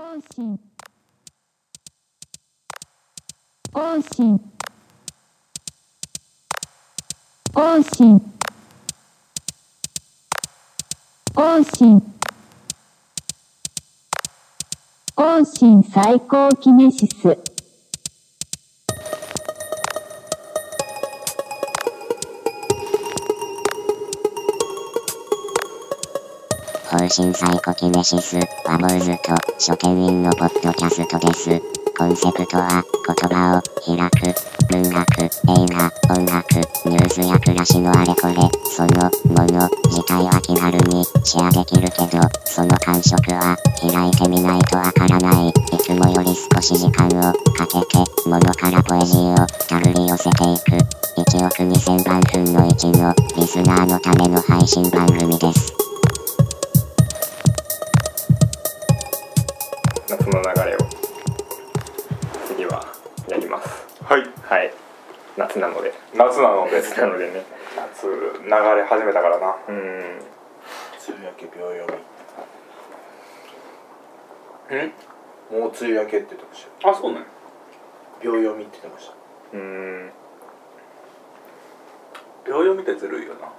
更新更新更新更新更新最高キネシス。方針サイコキネシスはもうずっと書店員のポッドキャストです。コンセプトは言葉を開く文学、映画、音楽、ニュースや暮らしのあれこれ、そのもの自体は気軽にシェアできるけど、その感触は開いてみないとわからない。いつもより少し時間をかけて、物からポエジーをたぐり寄せていく。1億2000万分の1のリスナーのための配信番組です。流れ始めたからな。うん。梅雨明け秒読うんみもう梅雨明けって言ってましたよ。あそうね秒読みって言ってました。うん。秒読みってずるいよな、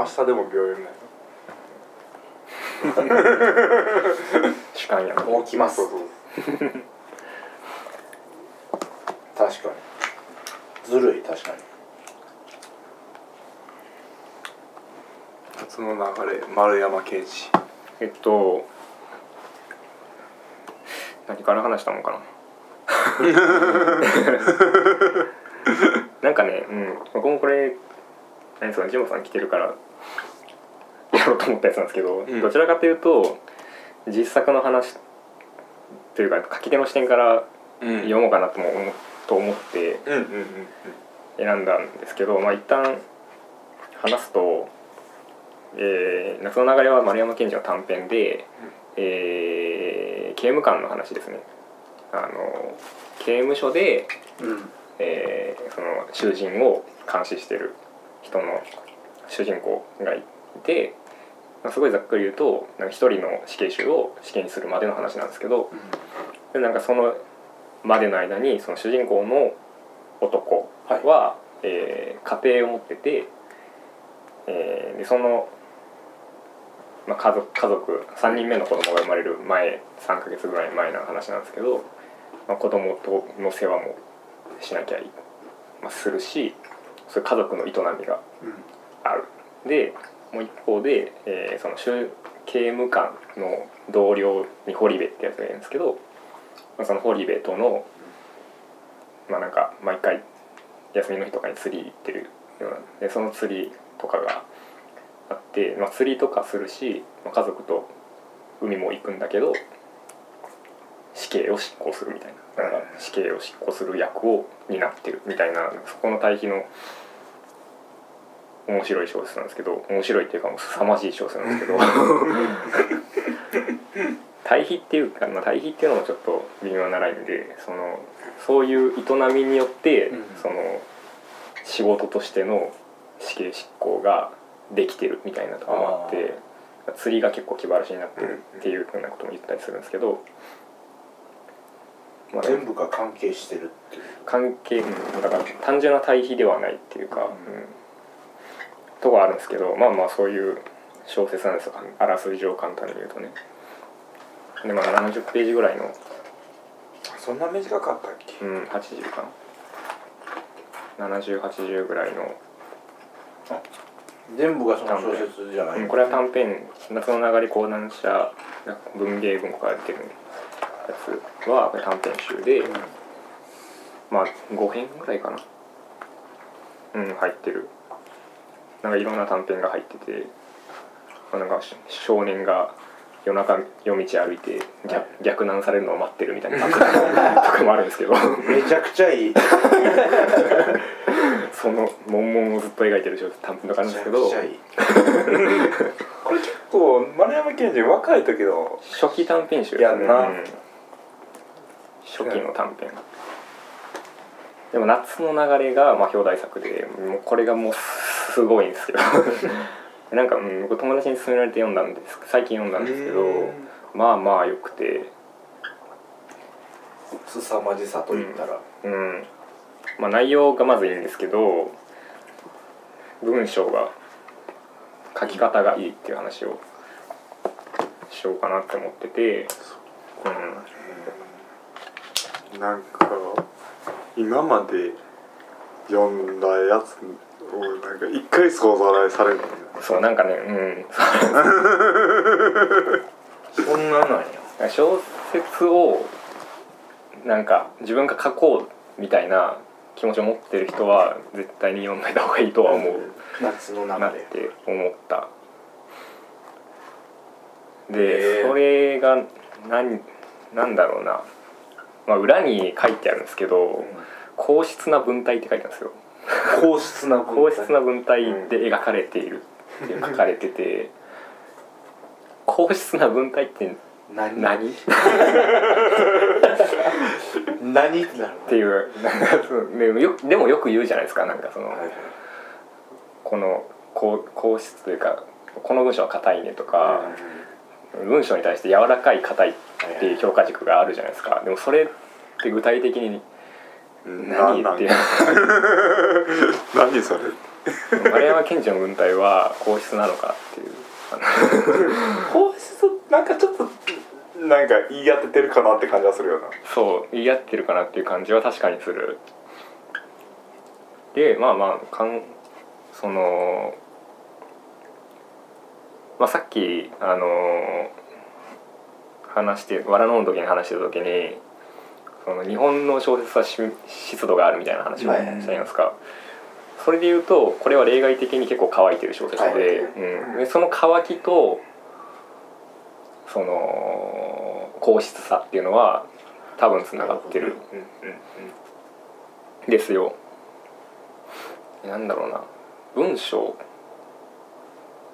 明日でも秒読みだよ主観や。なもう来ますそうそう。確かに。ずるい確かに夏の流れ丸山刑事えっと何から話したのかな。なんかね、うん、僕もこれ何ですかジモさん来てるからやろうと思ったやつなんですけど、うん。どちらかというと実作の話というか書き手の視点からうん。読もうかなとも思と思って選んだんですけど、まあ一旦話すと「えー夏の流れ」は丸山賢治の短編で、えー刑務官の話ですね。あの刑務所で、うん。えーその囚人を監視してる人の主人公がいて、まあ、すごいざっくり言うとなんか一人の死刑囚を死刑にするまでの話なんですけどでなんかそのまでの間にその主人公の男は、えー家庭を持ってて、えーでその、まあ、家族家族3人目の子供が生まれる前3ヶ月ぐらい前の話なんですけど、まあ、子供との世話もしなきゃい、まあ、するしそういう家族の営みがある。でもう一方で、えーその囚刑務官の同僚に堀部ってやつがいるんですけど、まあ、その堀部とのまあなんか毎回休みの日とかに釣り行ってるようなでその釣りとかがあって、まあ、釣りとかするし、まあ、家族と海も行くんだけど死刑を執行するみたいな。なん。か死刑を執行する役を担ってるみたいなそこの対比の面白い小説なんですけど面白いっていうかもう凄まじい小説なんですけど。対比っていうか、まあ、対比っていうのもちょっと微妙なラインでそのそういう営みによって、うん。その仕事としての死刑執行ができてるみたいなところもあって釣りが結構気晴らしになってるっていうふうなことも言ったりするんですけど、まあ全部が関係してるっていう。関係うんだから単純な対比ではないっていうか、うん。うんとこあるんですけどまあまあそういう小説なんですよ。あらすじを簡単に言うとね。でまあ70ページぐらいの、そんな短かったっけ？うん、80かな7080ぐらいの、全部がその小説じゃない。うんこれは短編「夏の流れ講談社文芸文庫から出てるやつは短編集で、うん。まあ5編ぐらいかな。うん入ってる。なんかいろんな短編が入っててまあなんかし少年が夜中夜道歩いて逆逆難されるのを待ってるみたいな とかもあるんですけど。めちゃくちゃいい その悶々をずっと描いてる短編とかあるんですけど。これ結構丸山賢治若い時の初期短編集。やんな。うん初期の短編。でも夏の流れがまあ表題作でもうこれがもうすごいんですけど。なんか、うん、僕友達に勧められて読んだんです。最近読んだんですけどうんまあまあよくて。凄まじさと言ったら、うんまあ、内容がまずいいんですけど文章が書き方がいいっていう話をしようかなって思ってて、なんか今まで読んだやつをなんか一回想像来されるそうなんかね、うん、そんななんや。小説をなんか自分が書こうみたいな気持ちを持ってる人は絶対に読んだ方がいいとは思う。夏のなって思ったへでーそれが何なんだろうな、まあ、裏に書いてあるんですけど硬質な文体って書いてあるんですよ。硬質な硬質な文体で描かれているって書かれてて。硬質な文体って何？何？っ 何ってなるていう。なんかそうでもよでもよく言うじゃないですかなんかその、はいはい。この硬硬質というかこの文章は硬いねとか、文章に対して柔らかい硬いっていう評価軸があるじゃないですか。でもそれって具体的にうん何なん？っていう。何それ？丸山賢治の文体は硬質なのかっていう。あの本質なんかちょっとなんか言い当ててるかなって感じはするよな。そう言い合ってるかなっていう感じは確かにする。でまあまあかんその、まあ、さっきあの話して「わらの時に話してた時にその日本の小説はし湿度があるみたいな話をしたじゃないですか、それで言うとこれは例外的に結構乾いてる小説で,、うん、でその乾きとその硬質さっていうのは多分つながってるですよ。なんだろうな。文章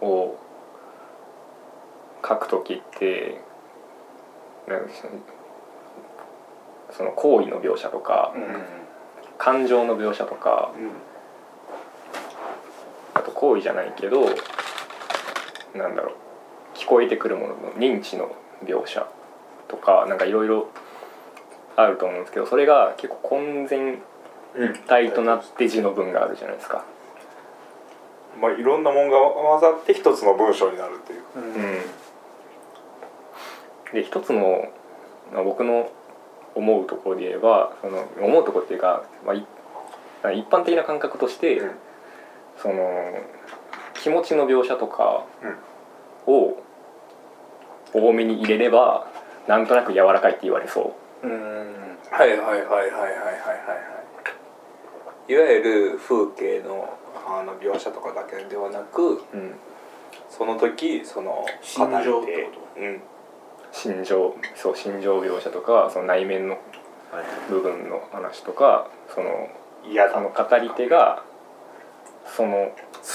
を書く時ってその行為の描写とか感情の描写とかあと行為じゃないけどなんだろう聞こえてくるものの認知の描写とかなんかいろいろあると思うんですけどそれが結構混然うん一体となって字の文があるじゃないですか。まあいろんなもんが混ざって一つの文章になるっていう。うん、で一つの、まあ、僕の思うところで言えばその思うところっていうか、まあ、い一般的な感覚として、うん。その気持ちの描写とかを多めに入れればなんとなく柔らかいって言われそう。うん。はいはいはいはいはいはいはい。いわゆる風景のあの描写とかだけではなく、うん、その時その心情ってこと、うん、心情そう心情描写とかその内面の部分の話とかそのいやその語り手がその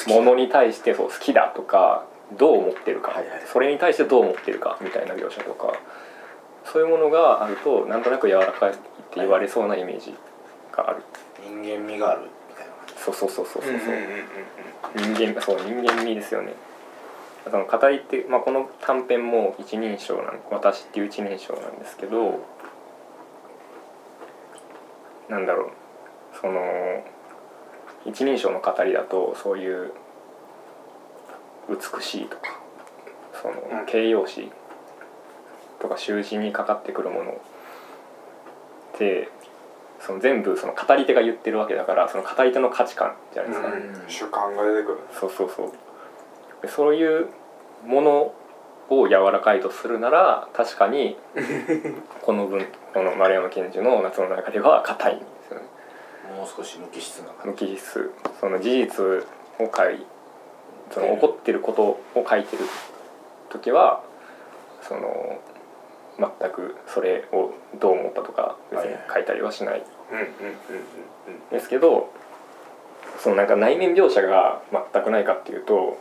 ものに対してそう好きだとかどう思ってるか、はいはい。それに対してどう思ってるか。みたいな描写とか。そういうものがあるとなんとなく柔らかいって言われそうなイメージがある、人間味がある。みたいなそうそうそうそう。そう、人間そう人間味ですよね。その語り手、まあ、この短編も一人称なん私っていう一人称なんですけどなんだろう。その一人称の語りだとそういう美しいとかそのうん。形容詞とか習字にかかってくるものってその全部その語り手が言ってるわけだからその語り手の価値観じゃないですか、うん。主観が出てくる。そうそうそう。でそういうものを柔らかいとするなら確かに この文この丸山賢治の夏の中では硬いんですよね。もう少し無機質な感無機質。その事実を書いその起こってることを書いてる時はその全くそれをどう思ったとか別に書いたりはしない。ですけどそのなんか内面描写が全くないかっていうと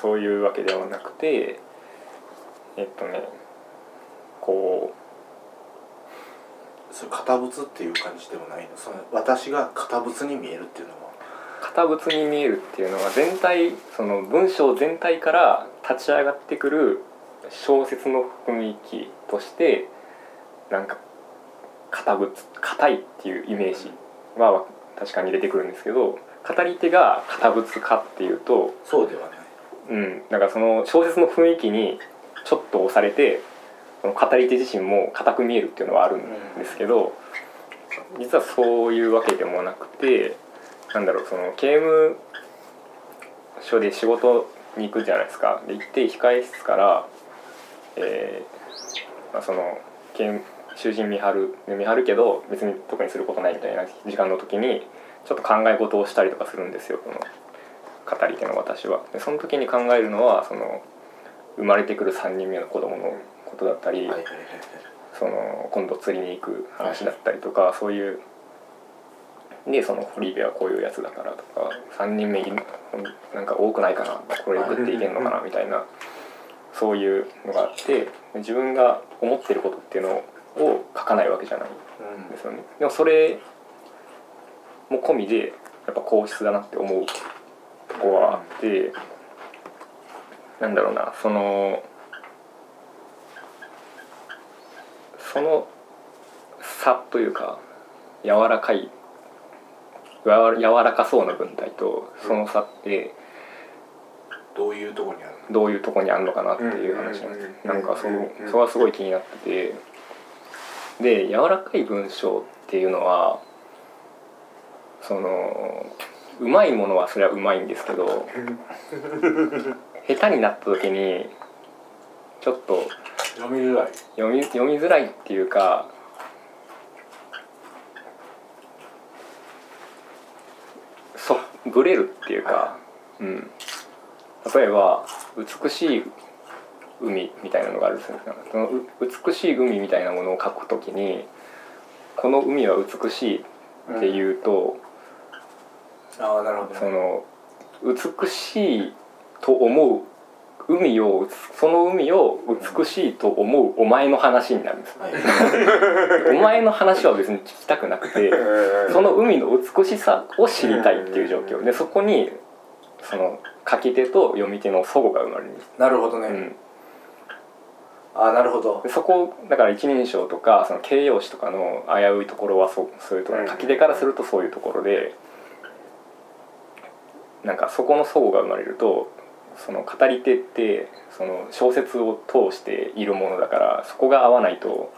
そういうわけではなくてえっとねこじそれ堅物っていう感じでもないの？その私が堅物に見えるっていうのは？う堅物に見えるっていうのは全体その文章全体から立ち上がってくる小説の雰囲気としてなんか堅物硬いっていうイメージは確かに出てくるんですけど語り手が堅物かっていうとそうではない。うん、なんかその小説の雰囲気にちょっと押されてその語り手自身も硬く見えるっていうのはあるんですけど、実はそういうわけでもなくてなんだろうその刑務所で仕事に行くじゃないですかで行って控え室から、えーまあ、その刑務囚人見張るで見張るけど別に特にすることないみたいな時間の時にちょっと考え事をしたりとかするんですよこの語り手の私は。でその時に考えるのはその生まれてくる3人目の子供のことだったり、その今度釣りに行く話だったりとか、そういうでその堀部はこういうやつだからとか3人目なんか多くないかなこれ食っていけんのかなみたいなそういうのがあって自分が思ってることっていうのを書かないわけじゃないんですよね。でもそれも込みでやっぱ硬質だなって思うとこはあって、なんだろうなそのその差というか柔らかい柔らかそうな文体とその差ってどういうところにあるどういうとこにあるのかなっていう話なんですなんかそのそれはすごい気になってて。で柔らかい文章っていうのはそのうまいものはそれはうまいんですけど下手になった時にちょっと読みづらい。読み読みづらいっていうかそブレるっていうか、うん、例えば美しい海みたいなのがあるんですよそのう美しい海みたいなものを描くときにこの海は美しいっていうと、ああなるほどその美しいと思う海をその海を美しいと思うお前の話になるんです。はい。お前の話は別に聞きたくなくてその海の美しさを知りたいっていう状況。でそこにその書き手と読み手の齟齬が生まれるなるほどね、うん、ああなるほど。でそこだから一人称とかその形容詞とかの危ういところはそうそういうところうん書き手からするとそういうところでなんかそこの齟齬が生まれるとその語り手ってその小説を通しているものだからそこが合わないと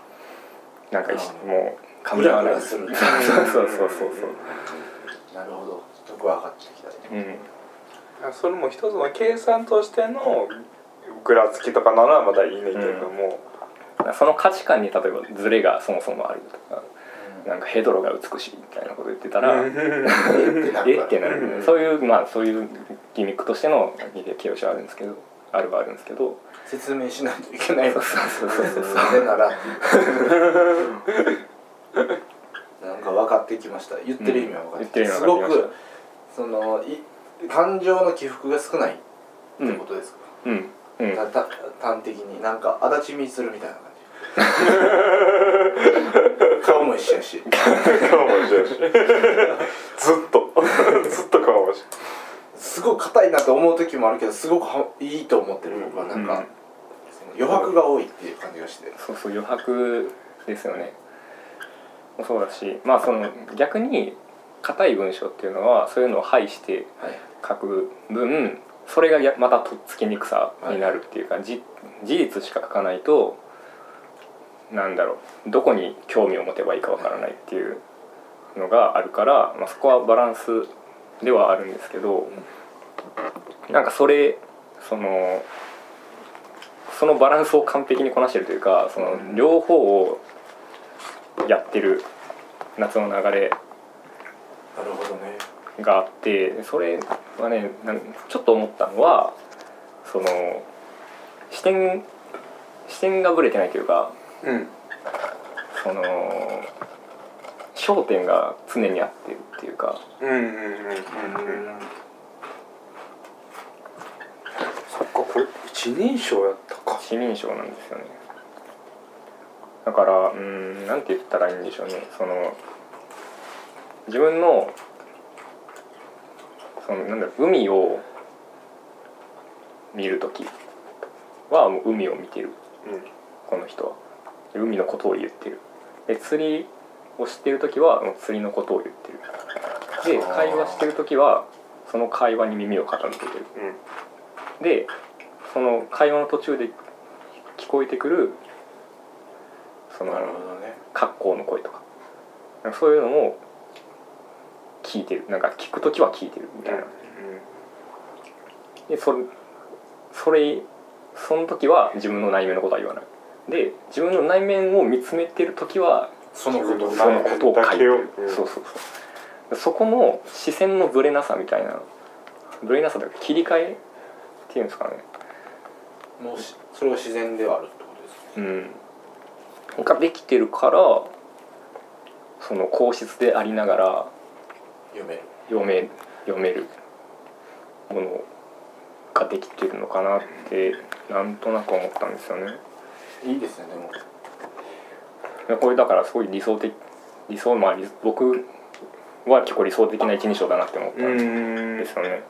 なんかもう噛み合わない。そうそうそうそうそう。なるほど。よく分かってきたね。うん。それも一つの計算としてのぐらつきとかならまだいいねん。けれども、その価値観に例えばズレがそもそもあるとかなんかヘドロが美しいみたいなこと言ってたら、え？ってなるえってな。る、そういうまあそういうギミックとしての形容詞はあるんですけどあるはあるんですけど。説明しないといけない。のそうそうそうそうそう。なら。なんか分かってきました。言ってる意味は分かってきました。すごくそのい感情の起伏が少ないってうんことですか、うん。うん。たた端的に。なんか足立みつるみたいな顔も一緒やし。顔も一緒やし。ずっと。ずっと顔も一緒。すごい硬いなと思う時もあるけどすごくはいいと思ってる僕はなんか、うん余白が多いっていう感じがして。そうそう余白ですよね。そうだしまあその逆に硬い文章っていうのはそういうのを排してはい。書く分それがやまたとっつきにくさになるっていうか、じ事実しか書かないとなんだろうどこに興味を持てばいいかわからないっていうのがあるから、まあ、そこはバランスではあるんですけど、なんかそれそのそのバランスを完璧にこなしてるというかその両方をやってる夏の流れがあってそれはねちょっと思ったのはその視点視点がぶれてないというかうん。その焦点が常にあってるっていうか。うんうんうんうん。うんそっかこれ一人称やったか。一人称なんですよね。だからうんなんて言ったらいいんでしょうね。その自分のそのなんだろう海を見る時はもう海を見てる。うん。この人は。で海のことを言ってる。で釣りをしてる時は釣りのことを言ってる。で会話してる時はその会話に耳を傾けてる。うん。でその会話の途中で聞こえてくるそのね。格好の声とか。そういうのも聞いてる。なんか聞く時は聞いてるみたいな。でそれそれその時は自分の内面のことは言わないで自分の内面を見つめてる時はそのことそのことを書いてる、うん。そうそうそう。そこの視線のずれなさみたいなずれなさというか切り替えっていうんですかね。もうしそれが自然ではあるってことですかうん。ができてるからその皇室でありながら読める。読め読めるものができてるのかなってなんとなく思ったんですよね。いいですねでもこれだからすごい理想的理想まあ理僕は結構理想的な一人称だなって思ったうん。んんですよね。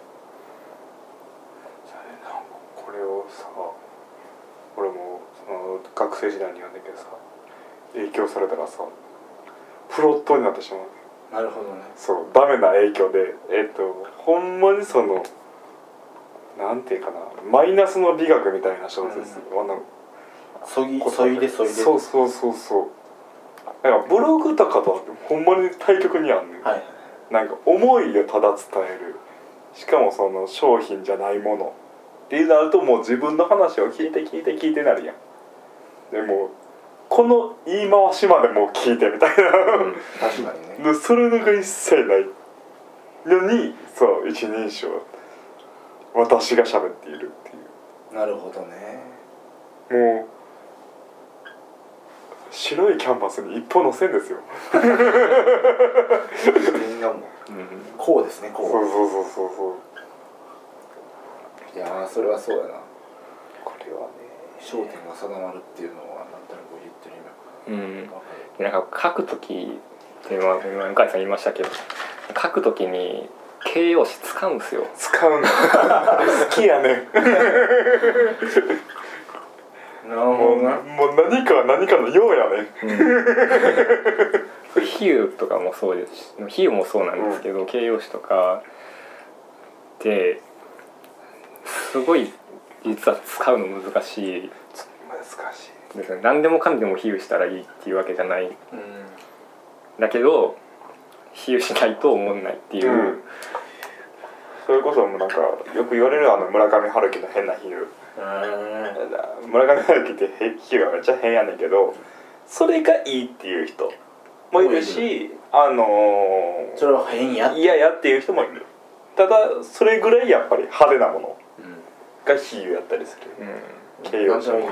これをさ俺もその学生時代に読んだけどさ影響されたらさプロットになってしまう。なるほどね。そうダメな影響でえっとほんまにそのなんていうかなマイナスの美学みたいな小説、あのそぎそいでそいで。そうそうそうそう。なんかブログとかとはほんまに対極にあんねん、はい。なんか思いをただ伝える。しかもその商品じゃないもの。ってなるともう自分の話を聞いて聞いて聞いてなるやん。でもこの言い回しまでもう聞いてみたいな。確かにね。でそれのが一切ない。のにそう一人称。私が喋っているってなるほどね。いうもう白いキャンバスに一歩の線ですよ。点がもううんこうですねこそうそうそうそうそう。ういやーそれはそうやな。これはね。焦点が定まるっていうのはなんとなく言ってるうん今わかるなんか書く時って今今向井さん言いましたけど書く時に形容詞使うんですよ。使うの 好きやねなるもうもう何かは何かのようやね。比喩とかもそうですし比喩もそうなんですけど、形容詞とかってすごい実は使うの難しい。難しい。ですね。何でもかんでも比喩したらいいっていうわけじゃない。うん。だけど比喩しないと思んないっていう、うん。それこそもうなんかよく言われるあの村上春樹の変な比喩村上春樹ってへ比喩がめっちゃ変やねんけどそれがいいっていう人もいるしあのーそれは変や嫌やっていう人もいる。ただそれぐらいやっぱり派手なものうん。が比喩やったりする。うん。形容詞うん。く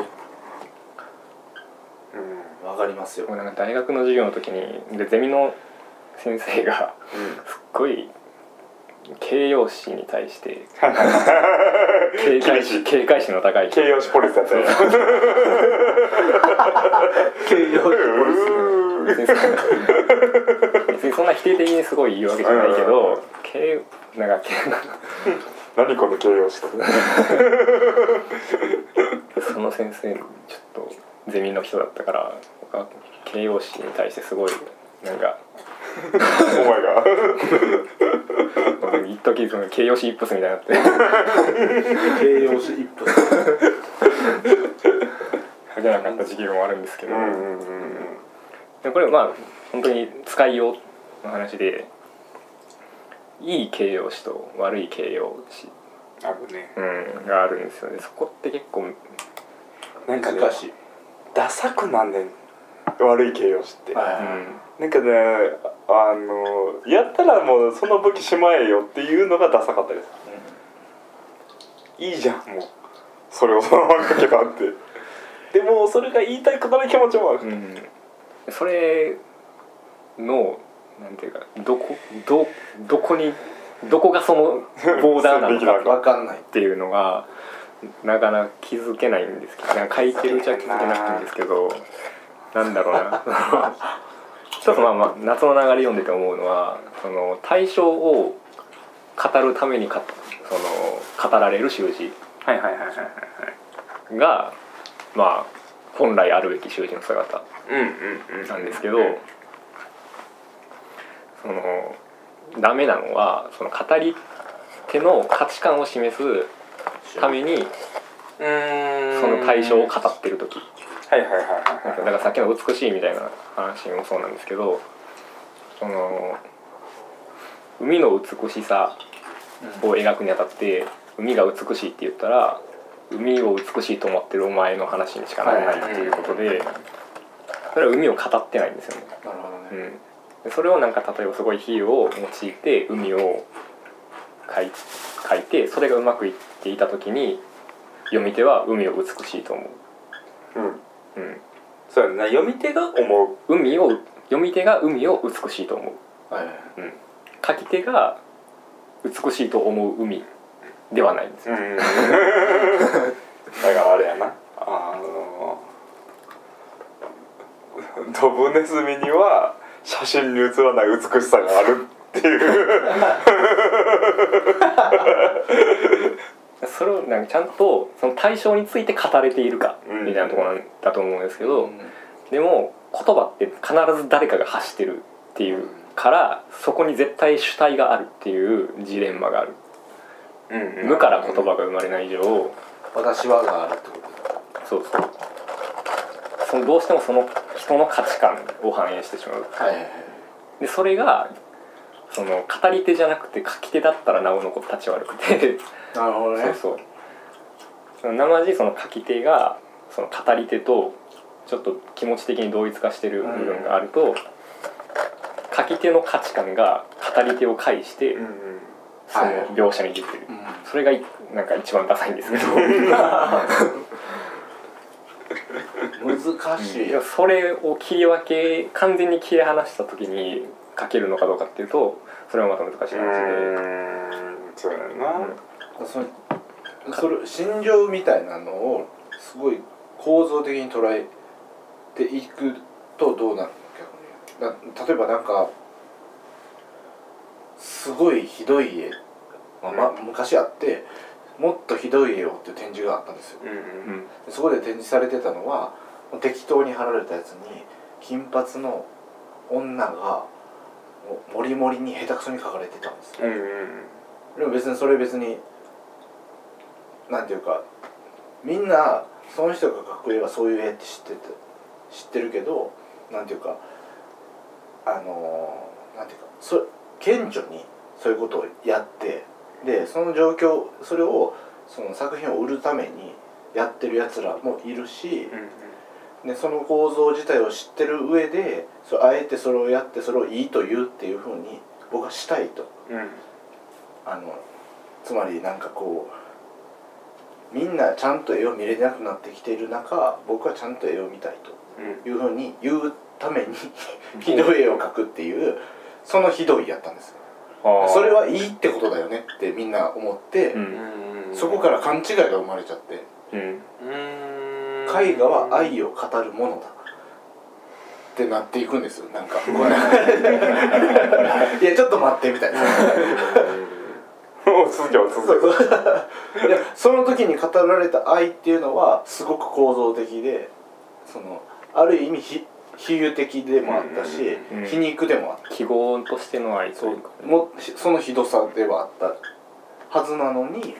わかりますよ。なんか大学の授業の時にでゼミの先生がすっごい形容詞に対して 警戒心警戒心の高い。人形容詞ポリスやったよ。形容詞別にそんな別にそんな否定的にすごい言うわけじゃないけうんど形なんか形何この形容詞？とその先生ちょっとゼミの人だったから僕は形容詞に対してすごいなんかお前が僕一時その形容詞イップスみたいになって。形容詞一歩。書けなかった時期もあるんですけど、うんうんうんでこれまあ本当に使いようの話でいい形容詞と悪い形容詞、あるね。うん、があるんですよね。そこって結構なんかね難しい。ダサくなんねん。悪い形容詞って、はいはいなんかねあのやったらもうその武器しまえよっていうのがダサかったです。いいじゃんもう。それをそのまま書けばって。でもそれが言いたいくなる気持ちもある、うん、それのなんていうかどこどどこにどこがそのボーダーなのか わかんないっていうのがなかなか気づけないんですけど。書いてるうちは気づけなくていいんですけど。なんだろうな 一つまあまあ夏の流れ読んでて思うのはその対象を語るためにかその語られる習字。はいはいはいはいはい。がまあ本来あるべき習字の姿。うんうんうん。なんですけどそのダメなのはその語り手の価値観を示すためにうん。その対象を語ってる時はいはいはいなんかだからさっきの美しいみたいな話もそうなんですけどその海の美しさを描くにあたって海が美しいって言ったら海を美しいと思ってるお前の話にしかならないっていうことでそれは海を語ってないんですよね。なるほどうねん、でそれをなんか例えばすごい比喩を用いて海を書い書いてそれがうまくいっていた時に読み手は海を美しいと思うんう。うん。そうやね読み手が思う海を読み手が海を美しいと思う。はい。はい書き手が美しいと思う海ではないんですよ、うん。だからあれやな。あのドブネズミには写真に写らない美しさがあるっていう それをなんかちゃんとその対象について語れているかうん。みたいなところなんだと思うんですけど、うん。でも言葉って必ず誰かが発してるっていうからそこに絶対主体があるっていうジレンマがある。うん無から言葉が生まれない以上私はがあるってことだ。そうそう。そのどうしてもその人の価値観を反映してしまう。はい。でそれがその語り手じゃなくて書き手だったらなおのこと立ち悪くてなるほどね。そうそう。その生地その書き手がその語り手とちょっと気持ち的に同一化してる部分があると、書き手の価値観が語り手を介して、うんうん。そのはい描写に出てる、うん。それがいなんか一番ダサいんですけど。難しい。い やそれを切り分け完全に切り離した時に書けるのかどうかっていうとそれはまた難しい話で。うん。そうやねん。な、それそれ心情みたいなのをすごい構造的に捉えていくとどうなるの逆に。だ例えばなんかすごいひどい絵、まあま昔あってもっとひどい絵をっていう展示があったんですよ。うんうんうん。でそこで展示されてたのは適当に貼られたやつに金髪の女がもうモリモリに下手くそに描かれてたんですよ。うんうん。でも別にそれ別になんていうかみんなその人が描く絵はそういう絵って知ってて知ってるけどなんていうかあのーなんていうかそ顕著にそういうことをやってでその状況それをその作品を売るためにやってるやつらもいるしうんでその構造自体を知ってる上でそうあえてそれをやってそれをいいと言うっていうふうに僕はしたいと。うんあのつまりなんかこうみんなちゃんと絵を見れなくなってきている中僕はちゃんと絵を見たいうん。というふうに言うためにひどい絵を描くっていうそのひどいやったんですそれはいいってことだよねってみんな思って、ううん。んそこから勘違いが生まれちゃってうん。うん。絵画は愛を語るものだ。ってなっていくんですよ。なんか いやちょっと待ってみたいなお続けよ続けよで その時に語られた愛っていうのはすごく構造的でそのある意味ひ比喩的でもあったし、うんうん皮肉でもあった。記号としての愛とそいうう。かもしそのひどさではあったはずなのに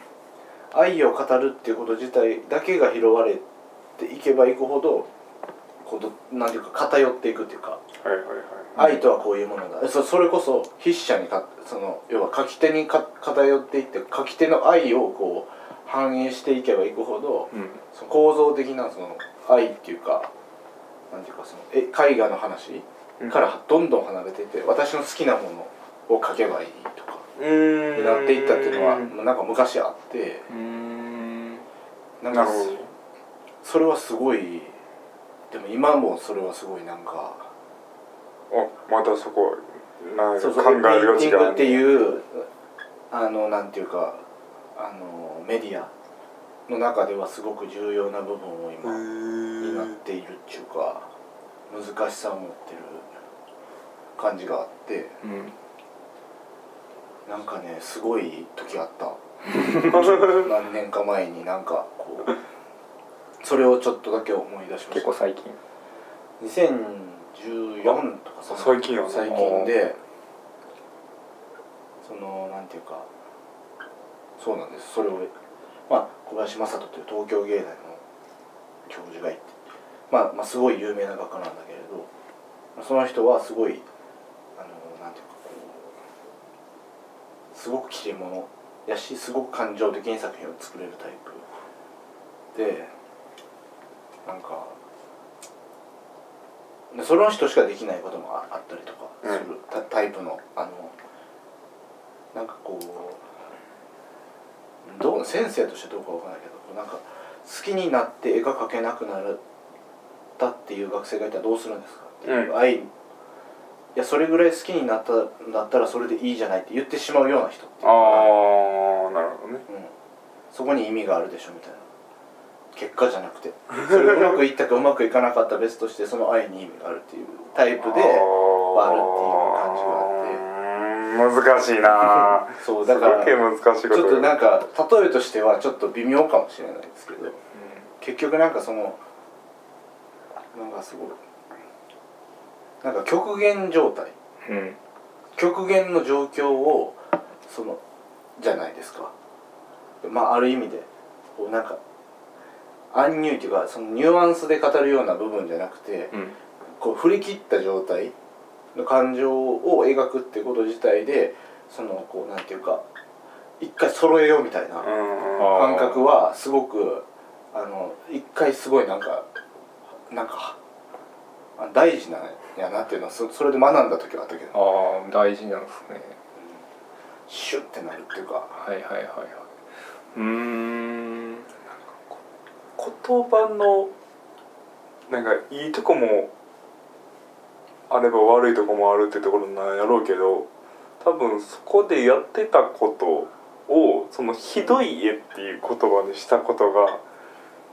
愛を語るっていうこと自体だけが拾われていけばいくほどこうなんていうか偏っていくっていうか。はいはいはい愛とはこういうものだ。そそれこそ筆者にかその要は書き手にか偏っていって書き手の愛をこう反映していけばいくほどうん。その構造的なその愛っていうかなんていうかそのえ絵画の話からどんどん離れていって私の好きなものを書けばいいとかうん。になっていったっていうのはなんか昔あってうん。なんかそれはすごいでも今もそれはすごいなんかあまたそこなんうそう考えるペイン余地があるティングっていうあのなんていうかあのメディアの中ではすごく重要な部分を今になっているっていうか難しさを持ってる感じがあってうんなんかねすごい時あった。何年か前になんかこうそれをちょっとだけ思い出しました。結構最近2014とかその最近最近でなんていうかそうなんです。それをまあ小林正人という東京芸大の教授がいて、まあ、まあすごい有名な画家なんだけれどまあその人はすごいあのなんていうかこうすごく切れ者やしすごく感情的に作品を作れるタイプでなんかでその人しかできないこともああったりとかする、タタイプの。あのなんかこうどう先生としてどうかわからないけどなんか好きになって絵が描けなくなったっていう学生がいたらどうするんですかっていう、うん。愛いやそれぐらい好きになったんだったらそれでいいじゃないって言ってしまうような人っていうああなるほどね。うん、そこに意味があるでしょみたいな結果じゃなくてそれうまくいったかうまくいかなかったら別としてその愛に意味があるっていうタイプではあるっていう感じがあって。難しいな。そうだからちょっとなんか例えとしてはちょっと微妙かもしれないですけど結局なんかそのなんかすごいなんか極限状態。うん。極限の状況をそのじゃないですか。まあある意味でこうなんかアンニュイっていうかそのニュアンスで語るような部分じゃなくてうん。こう振り切った状態の感情を描くってこと自体でそのこうなんていうか一回揃えようみたいな感覚はすごくあの一回すごいなんかなんかあ大事なんやなっていうのはそそれで学んだ時はあったけど。ああ大事なんですね。シュッてなるっていうか。はいはいはいはい。うーん言葉のなんかいいとこもあれば悪いとこもあるってところなんやろうけど多分そこでやってたことをそのひどい絵っていう言葉にしたことが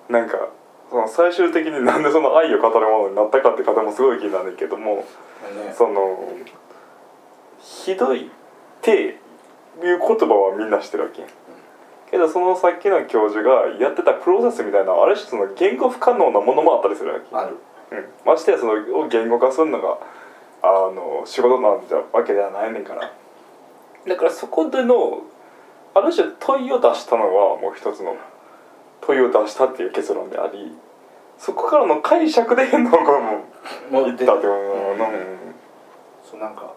なんかその最終的になんでその愛を語るものになったかって方もすごい気になるけどもね。そのひどいっていう言葉はみんな知ってるわけやんけどそのさっきの教授がやってたプロセスみたいなある種その言語不可能なものもあったりするわけ。ある。うん、ましてやそのを言語化するのがあの仕事なんじゃわけではないねんから。だからそこでのある種問いを出したのはもう一つの問いを出したっていう結論でありそこからの解釈で変なのがもうもういったってことなのそうなんか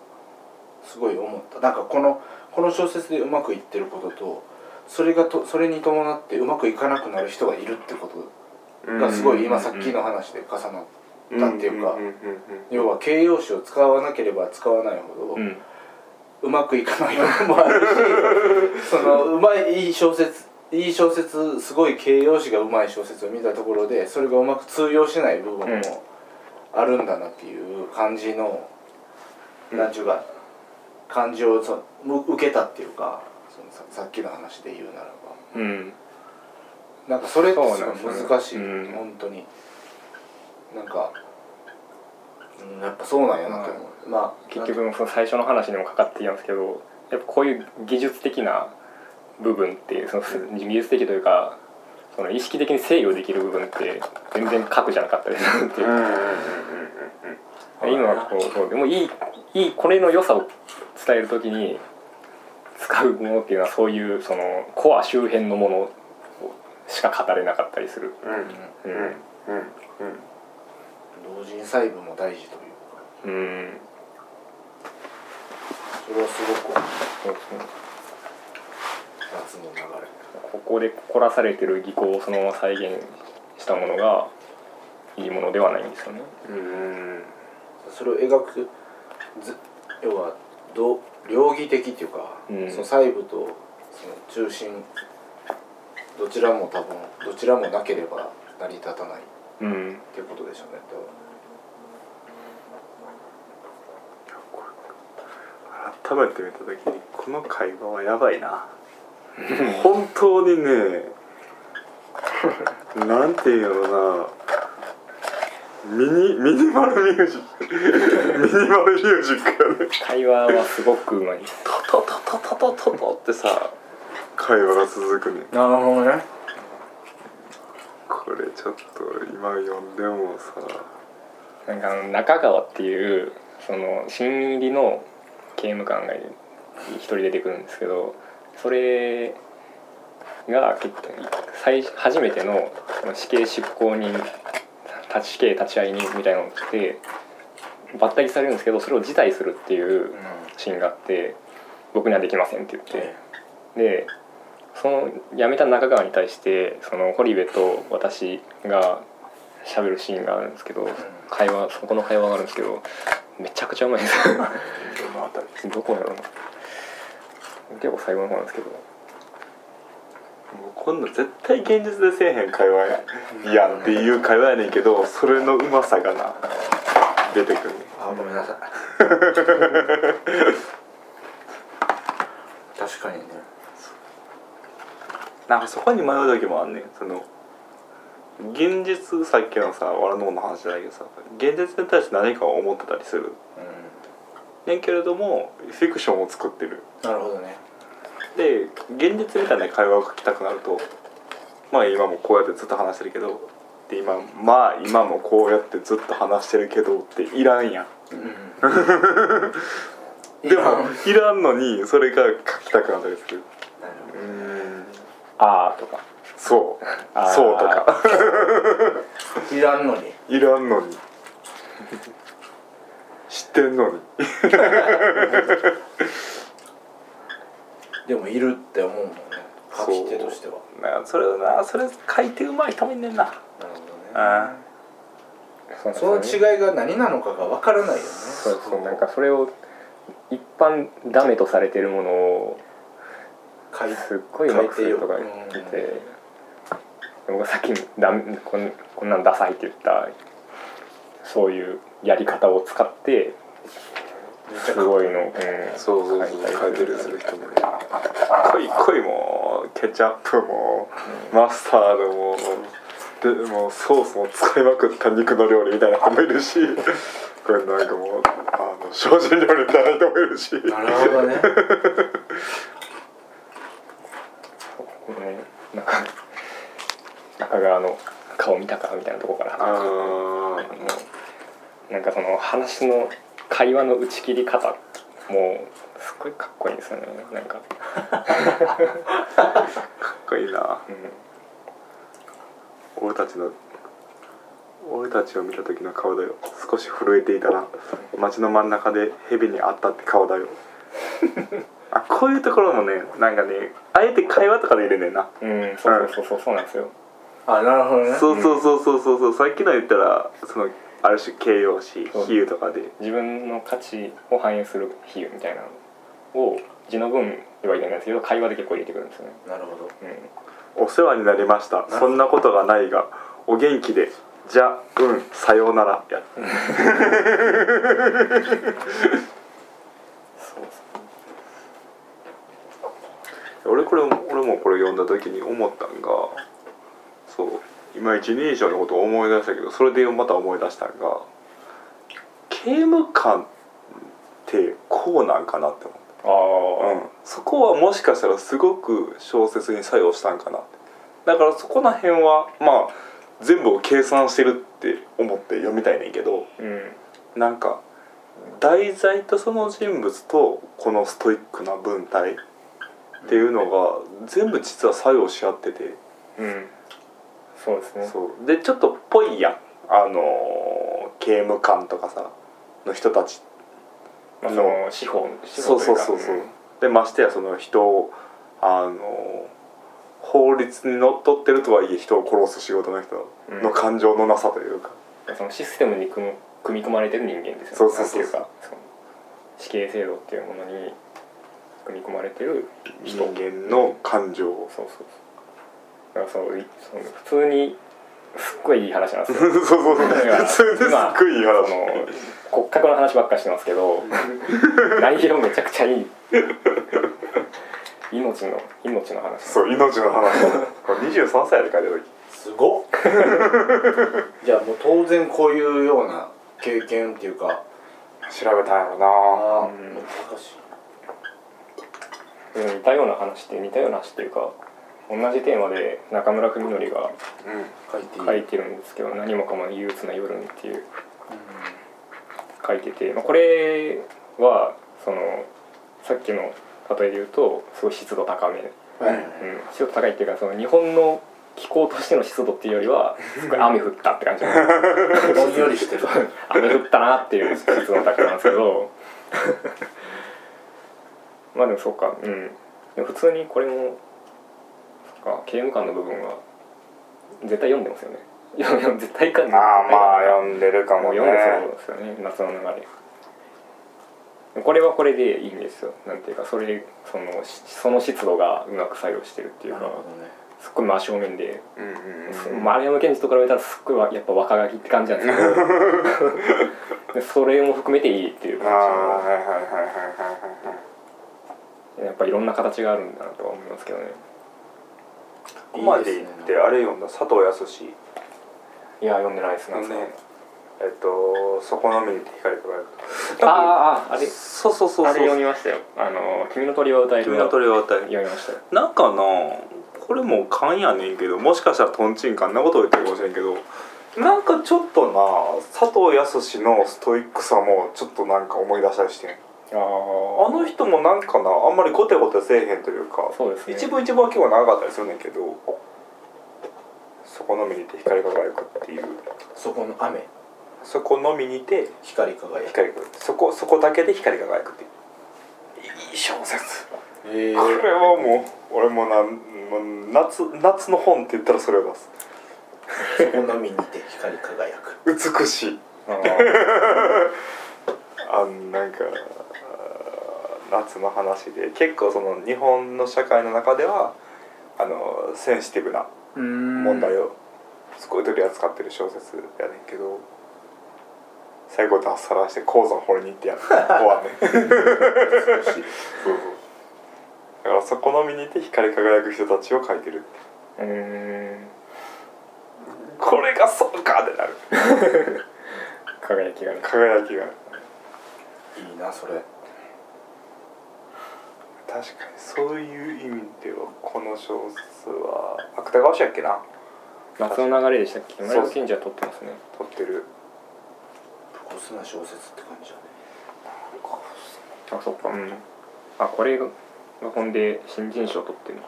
すごい思った。なんかこのこの小説でうまくいってることとそれがとそれに伴ってうまくいかなくなる人がいるってことがすごい今さっきの話で重なったっていうか要は形容詞を使わなければ使わないほどうまくいかない部分もあるし そのうまいいい小説いい小説すごい形容詞がうまい小説を見たところでそれがうまく通用しない部分もあるんだなっていう感じの、なんちゅうか感じを受けたっていうかささっきの話で言うならば。うん。なんかそれって難しい、うん。本当に。なんか、うん、やっぱそうなんやなって思う、まあ結局その最初の話にもかかっていますけどやっぱこういう技術的な部分ってその技術的というかその意識的に制御できる部分って全然核じゃなかったりするっていう。うんうんうんうん今はこうそうでもいいいいこれの良さを伝える時に使うものっていうのはそういうそのコア周辺のものしか語れなかったりする。うん。うん。うん。うん。同人細部も大事というかうん。それはすごく夏の流れここで凝らされてる技巧をそのまま再現したものがいいものではないん。ですよね。うん。それを描くず要はど両義的っていうか、うん。その細部とその中心どちらも多分どちらもなければ成り立たないっうん。ていうことでしょうね改めて見た時にこの会話はやばいな。本当にね なんていうのなミニミニマルミュージック。ミニマルミュージックやね。会話はすごくうまい。です。トトトトトトトってさ会話が続くね。なるほどね。これちょっと今読んでもさ。なんかあの中川っていうその新入りの刑務官が一人出てくるんですけどそれが結構最初めての死刑執行人立死刑立ち会い人みたいなのって抜擢されるんですけどそれを辞退するっていうシーンがあって僕にはできませんって言って。でその辞めた中川に対してその堀部と私が喋るシーンがあるんですけど会話そこの会話があるんですけどめちゃくちゃうまいですどこやろうな。結構最後の方なんですけどもうこんなん絶対現実でせえへん会話ややんっていう会話やねんけどそれのうまさがな出てくる。ねあごめんなさい。確かにね。なんかそこに迷う時もあんねん。その現実さっきのさわらのの話じゃないけどさ現実に対して何かを思ってたりする。うねんけれどもフィクションを作ってる。んなるほどねで現実みたいな会話を書きたくなるとまあ今もこうやってずっと話してるけどで今まあ今もこうやってずっと話してるけどっていらんやん。でもいらんのにそれが書きたくなったりする。うん。あーとか。そう。そうとか。いらんのに。いらんのに。知ってんのに でもいるって思うもんね。書き手としては。なそれなそれ書いてうまい人もいんねんな。なるほどね。あその違いが何なのかがわからないよね。そうそう。なんかそれを一般ダメとされてるものを書いすっごいうまくするとか言ってて僕がさっきダメこんこんなんダサいって言ったそういうやり方を使ってすごいの、うん、そうそうそう。書い。てるする人もね濃い濃いもうケチャップもマスタードもでもうソースも使いまくった肉の料理みたいな人もいるしこれなんかもうあの精進料理みたいな人もいるし。なるほどね。ねなんか中川の顔見たかみたいなとこからあもうなんかその話の会話の打ち切り方。もうすっごいかっこいいんですよね。なんか、ーかっこいいな。うん、俺たちの俺たちを見た時の顔だよ。少し震えていたら街の真ん中で蛇に会ったって顔だよ。あこういうところもねなんかねあえて会話とかで入れんねんな。うん、そうそうそうそうなんですよ。あなるほどね。そうそうそうそうそうそう。さっきの言ったらそのある種形容詞比喩とかで。自分の価値を反映する比喩みたいなのを字の文では入れないんですけど会話で結構入れてくるんですよね、なるほど。うん、お世話になりました。そんなことがないがお元気でじゃうんさようならやそうそ俺これ俺もこれ読んだ時に思ったんが今一人称のことを思い出したけどそれでまた思い出したんが刑務官ってこうなんかなって思ったうああ、うん、そこはもしかしたらすごく小説に作用したんかなって。だからそこら辺はまあ全部を計算してるって思って読みたいねんけどうん。なんか題材とその人物とこのストイックな文体っていうのが全部実は作用し合ってて。うんそうですね。そう。でちょっとっぽいやん。あのー刑務官とかさの人たち。まあ、その司法司そうそうそうそう。でましてやその人をあの法律にのっとってるとはいえ人を殺す仕事の人の感情のなさというか、うんそのシステムに組む組み込まれてる人間ですよ。そうそうそう。なんていうかその死刑制度っていうものに組み込まれてる人。人間の感情を。そうそうそうだからそういその普通にすっごいいい話なんですよ。そうそうそう。普通ですっごいいい話。その骨格の話ばっかしてますけど 内容めちゃくちゃいい。命の命の話。そう命の話。これ23歳で書いてるすごっ。じゃあもう当然こういうような経験っていうか。時調べたんやろな。ああうん。難しい。似たような話って似たような話っていうか同じテーマで中村文則が書いてる。んですけど「何もかも憂鬱な夜に」っていう。書いてて、まあ、これはそのさっきの例えで言うとすごい湿度高め、うん、はい湿度高いっていうかその日本の気候としての湿度っていうよりはすごい雨降ったって感じ。なんよりしてる。雨降ったなっていう湿度の高さなんですけど。まあでもそうか。うん。普通にこれもか刑務官の部分は絶対読んでますよね。絶対かああまあ読んでるかももねう読んでそうですよね夏の流れ。これはこれでいいんですよ。なんていうかそれそのしその湿度がうまく作用してるっていうかなるほどね。すっごい真正面でうんうんうん丸山健二と比べたらすっごいわやっぱ若書きって感じなんですけど。でそれも含めていいっていう感はいはいはいはいはいはいじでやっぱいろんな形があるんだなとは思いますけどねここまで行ってあれ読んだ佐藤康いや読んでないですね。えっと「そこのみにて光り輝く」ああああれ。そうそうそうあれ読みましたよ。あの「君の鳥は歌える」君の鳥は歌える。読みましたよ。なんかなこれも勘やねんけどもしかしたらとんちんかんなことを言ってるかもしれんけどなんかちょっとな佐藤康のストイックさもちょっとなんか思い出したりしてんああの人もなんかなあんまりゴテゴテせえへんというかそうですね。一部一部は結構長かったりするねんけどそこのみにて光り輝くっていう。そこの雨。そこのみにて光り輝く。光り輝く。そこそこだけで光り輝くっていう。いい小説。えこれはもう俺もなもう夏夏の本って言ったらそれを出すそこのみにて光り輝く。美しい。あー。あなんか夏の話で結構その日本の社会の中ではあのセンシティブな問題をすごい取り扱ってる小説やねんけど最後脱サラして鉱山掘りに行ってやる。終わんね。ん そうそう。だからそこの身にいて光り輝く人たちを描いてるうーん。これがそうかってなる。輝きがね輝きがいいなそれ確かに。そういう意味ではこの小説は芥川賞やっけな？夏の流れでしたっけ？前の賢治は撮ってますね。撮ってる。武骨な小説って感じだね。あそっか。うん。あこれが本で新人賞取ってる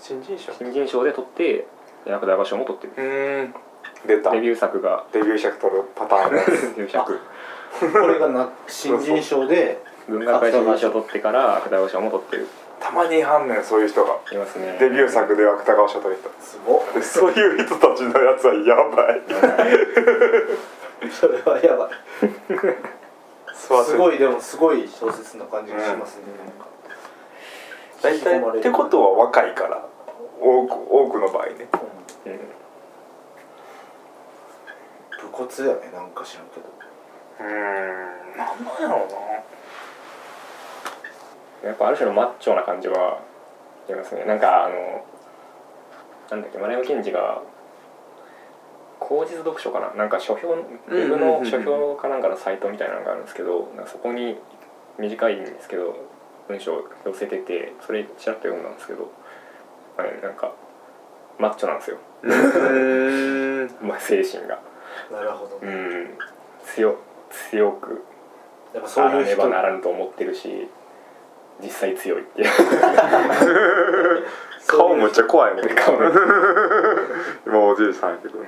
新人賞。新人賞で取って芥川賞も取ってる。うーん。出た。デビュー作が。デビュー作撮るパターンのやつデビュー作これがな新人賞で文学界新人賞取ってから芥川賞も取ってる。たまにいはんねんそういう人がいますね。デビュー作で芥川賞取る人。すごっ。でそういう人たちのやつはやばい。それはやばい。すすごいでもすごい小説な感じがしますね、なんか大体ってことは若いから多く多くの場合ね。うん。うん。武骨だよねなんか知らんけどうーん。なんなんやろうな。やっぱある種のマッチョな感じはありますね。なんかあのなんだっけ丸山賢治が口実読書かな。なんか書評ウェブの書評かなんかのサイトみたいなのがあるんですけどそこに短いんですけど文章を寄せててそれちらっと読んだんですけど、まあね、なんかマッチョなんですよ、うん まあ、精神が。なるほど、ね。うん。強強くやっぱそうあらねいう人ばならぬと思ってるし実際強いっていう。顔むっちゃ怖いもん顔が今おじいさんやけど。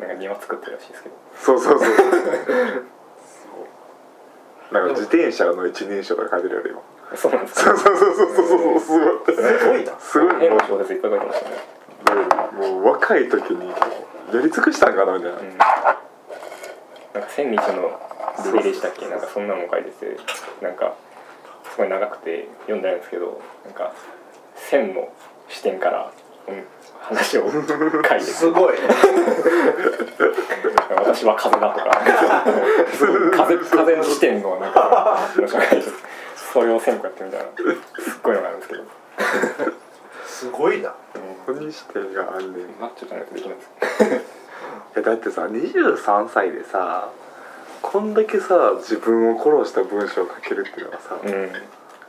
なんか庭作ってるらしいですけど。そうそうそう。なんか自転車の一人称とか書いてるより今。そうなんですか。そうそうそうそうそうそう。すごいすごいな。すごい。変な小説いっぱい書いてましたね。もう若い時にやり尽くしたんかなみたいな、うん。なんか千日のリレーでしたっけ？なんかそんなのも書いててなんかすごい長くて読んでないんですけどなんか千の視点から、うん、話を書いてて。すごい私は風だとか風風の視点のなんかそれを千個やってみたいなすっごいのがあるんですけど、すごいな。ここに視点があんねん。いマッチョじゃないとできないですやだってさ23歳でさこんだけさ自分を殺した文章を書けるっていうのはさ、う